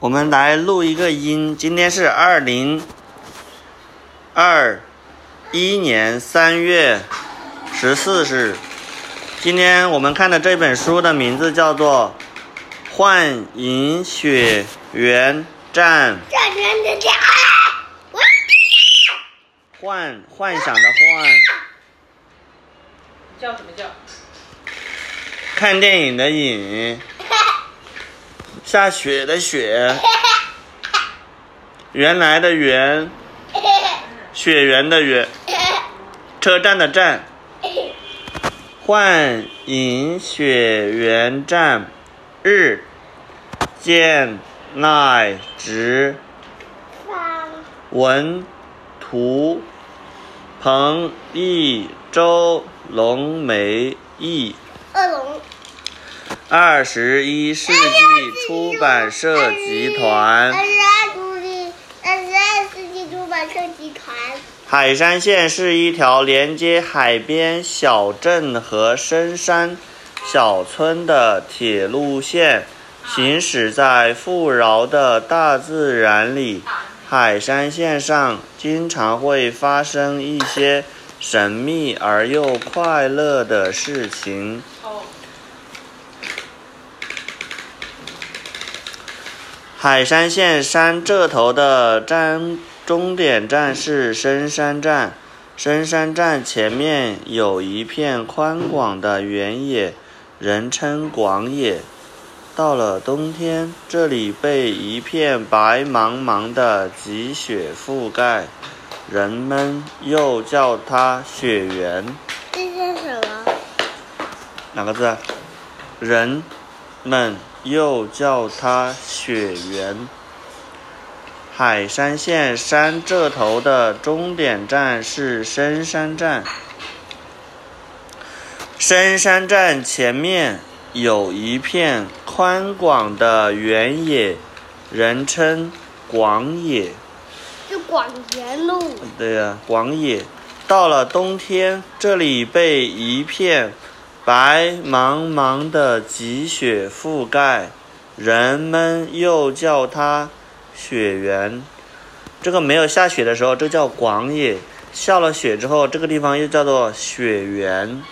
我们来录一个音。今天是二零二一年三月十四日。今天我们看的这本书的名字叫做《幻影雪原站》。幻幻想的幻。叫什么叫？看电影的影。下雪的雪，原来的原，雪原的原，车站的站，幻影雪原站，日，见奈直，文图，彭一周龙梅义。二十一世纪出版社集团。二十二世纪出版社集团。海山线是一条连接海边小镇和深山小村的铁路线，行驶在富饶的大自然里。海山线上经常会发生一些神秘而又快乐的事情。海山线山这头的站终点站是深山站，深山站前面有一片宽广的原野，人称广野。到了冬天，这里被一片白茫茫的积雪覆盖，人们又叫它雪原。这是什么？哪个字？人们。又叫它雪原。海山线山这头的终点站是深山站。深山站前面有一片宽广的原野，人称广野。是广田路。对呀，广野。到了冬天，这里被一片。白茫茫的积雪覆盖，人们又叫它雪原。这个没有下雪的时候，这叫广野；下了雪之后，这个地方又叫做雪原。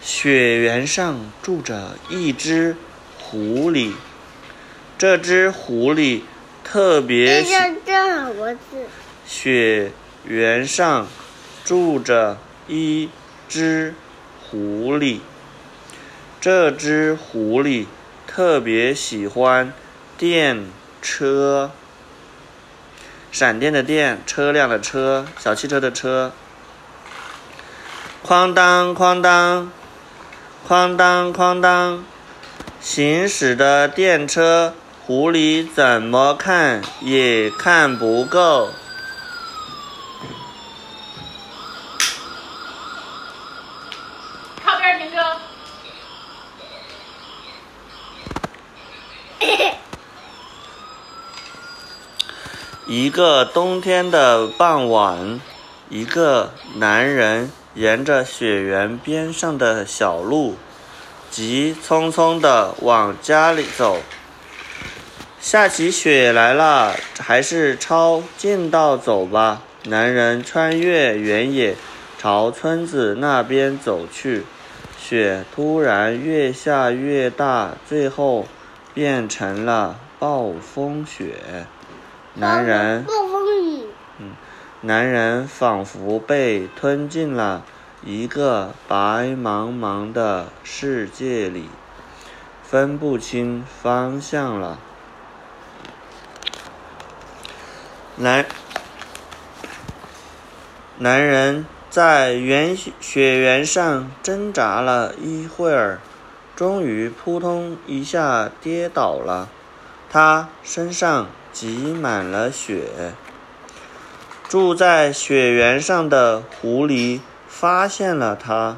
雪原上住着一只狐狸，这只狐狸特别。这这个字。雪原上住着一只。狐狸，这只狐狸特别喜欢电车，闪电的电，车辆的车，小汽车的车。哐当哐当，哐当哐当，行驶的电车，狐狸怎么看也看不够。一个冬天的傍晚，一个男人沿着雪原边上的小路，急匆匆地往家里走。下起雪来了，还是抄近道走吧。男人穿越原野，朝村子那边走去。雪突然越下越大，最后变成了暴风雪。男人，嗯，男人仿佛被吞进了一个白茫茫的世界里，分不清方向了。男，男人在原雪原上挣扎了一会儿，终于扑通一下跌倒了，他身上。积满了雪。住在雪原上的狐狸发现了它，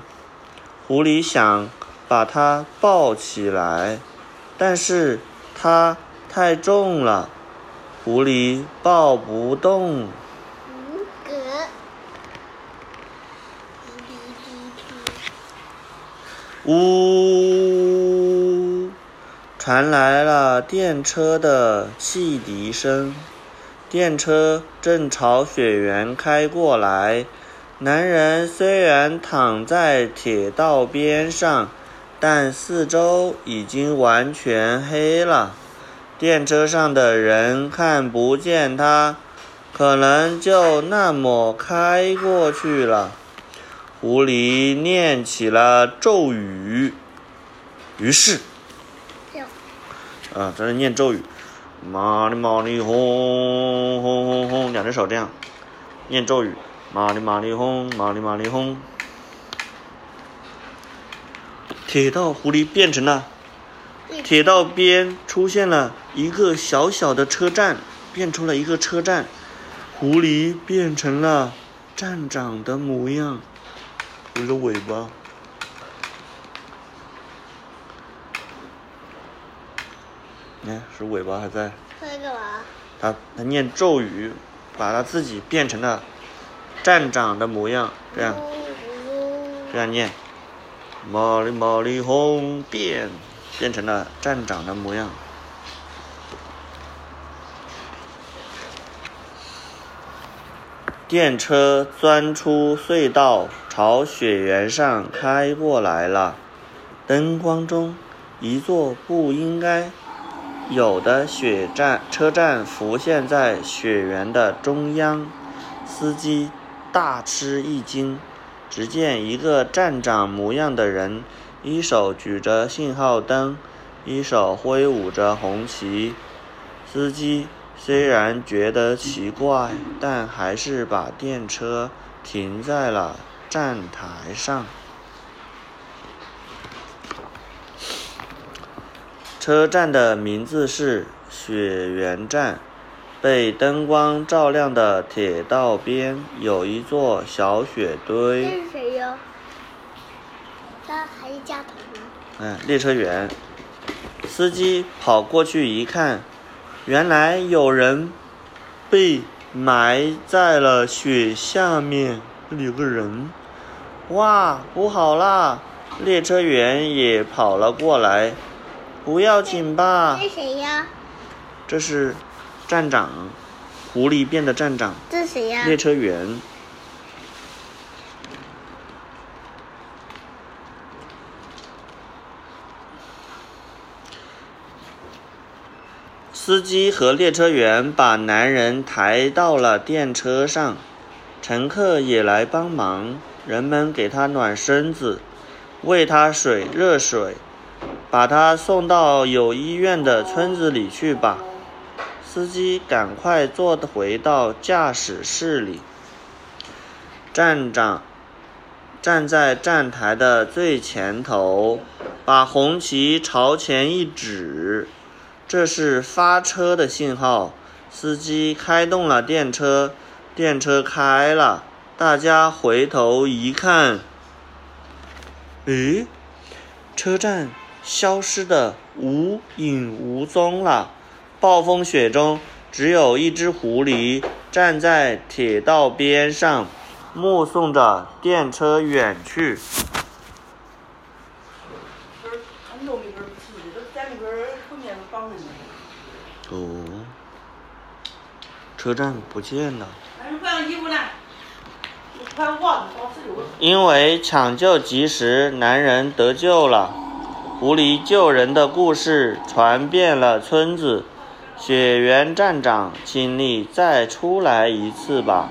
狐狸想把它抱起来，但是它太重了，狐狸抱不动。呜。传来了电车的汽笛声。电车正朝雪原开过来。男人虽然躺在铁道边上，但四周已经完全黑了。电车上的人看不见他，可能就那么开过去了。狐狸念起了咒语，于是。啊，在那念咒语，麻里麻里轰轰轰轰，两只手这样念咒语，麻里麻里轰，麻里麻里轰。铁道狐狸变成了，铁道边出现了一个小小的车站，变出了一个车站，狐狸变成了站长的模样，一个尾巴。你看，是尾巴还在。他在干嘛？他他念咒语，把他自己变成了站长的模样，这样这样念，玛丽玛丽红变，变成了站长的模样。电车钻出隧道，朝雪原上开过来了。灯光中，一座不应该。有的雪站车站浮现在雪原的中央，司机大吃一惊。只见一个站长模样的人，一手举着信号灯，一手挥舞着红旗。司机虽然觉得奇怪，但还是把电车停在了站台上。车站的名字是雪原站。被灯光照亮的铁道边有一座小雪堆。这是谁呀？他还是吗？嗯，列车员。司机跑过去一看，原来有人被埋在了雪下面。这里有个人。哇，不好啦！列车员也跑了过来。不要紧吧？这是谁呀？这是站长，狐狸变的站长。这是谁呀？列车员。司机和列车员把男人抬到了电车上，乘客也来帮忙，人们给他暖身子，喂他水热水。把他送到有医院的村子里去吧。司机赶快坐回到驾驶室里。站长站在站台的最前头，把红旗朝前一指，这是发车的信号。司机开动了电车，电车开了。大家回头一看，诶，车站。消失的无影无踪了。暴风雪中，只有一只狐狸站在铁道边上，目送着电车远去。哦，车站不见了。因为抢救及时，男人得救了。狐狸救人的故事传遍了村子。雪原站长，请你再出来一次吧，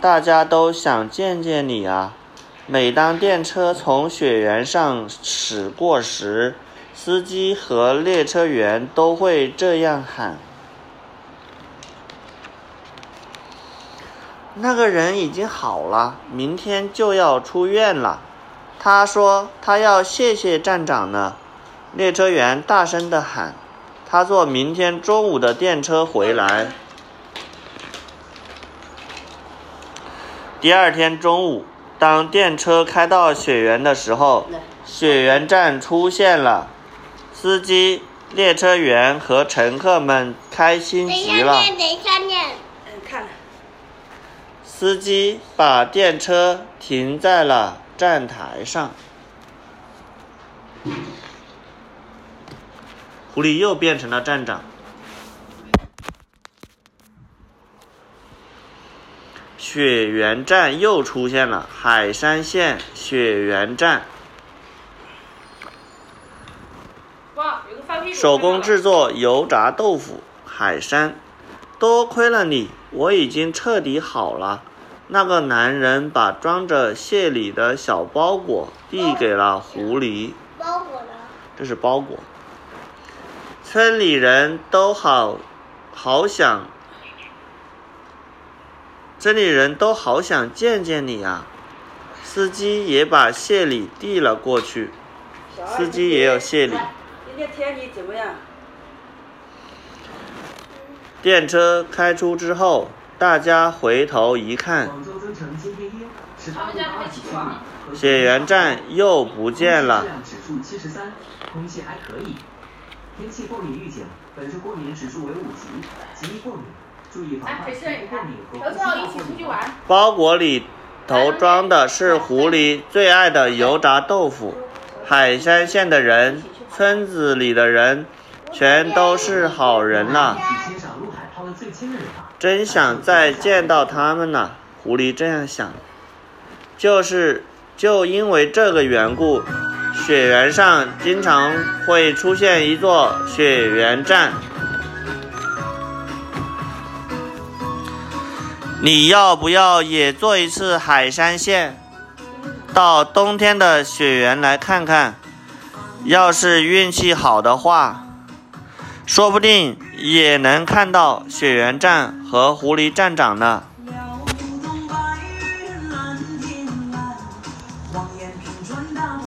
大家都想见见你啊！每当电车从雪原上驶过时，司机和列车员都会这样喊。那个人已经好了，明天就要出院了。他说他要谢谢站长呢。列车员大声地喊：“他坐明天中午的电车回来。”第二天中午，当电车开到雪原的时候，雪原站出现了。司机、列车员和乘客们开心极了。等一下念，等一下念。嗯，看了。司机把电车停在了站台上。狐狸又变成了站长。雪原站又出现了，海山县雪原站。手工制作油炸豆腐，海山。多亏了你，我已经彻底好了。那个男人把装着蟹礼的小包裹递给了狐狸。包裹呢？这是包裹。村里人都好，好想，村里人都好想见见你啊！司机也把谢礼递了过去。司机也有谢礼。今天天气怎么样？电车开出之后，大家回头一看。雪原站又不见了。天气过敏预警，本周过敏指数为五级，极易过敏，注意防哎，范过敏，和呼吸道过敏。出去玩。包裹里头装的是狐狸最爱的油炸豆腐。海山县的人，村子里的人，全都是好人呐、比欣赏陆海抛得最轻的人吧。真想再见到他们呐、狐狸这样想。就是就因为这个缘故，雪原上经常会出现一座雪原站。你要不要也做一次海山县？到冬天的雪原来看看，要是运气好的话，说不定也能看到雪原站和狐狸站长呢。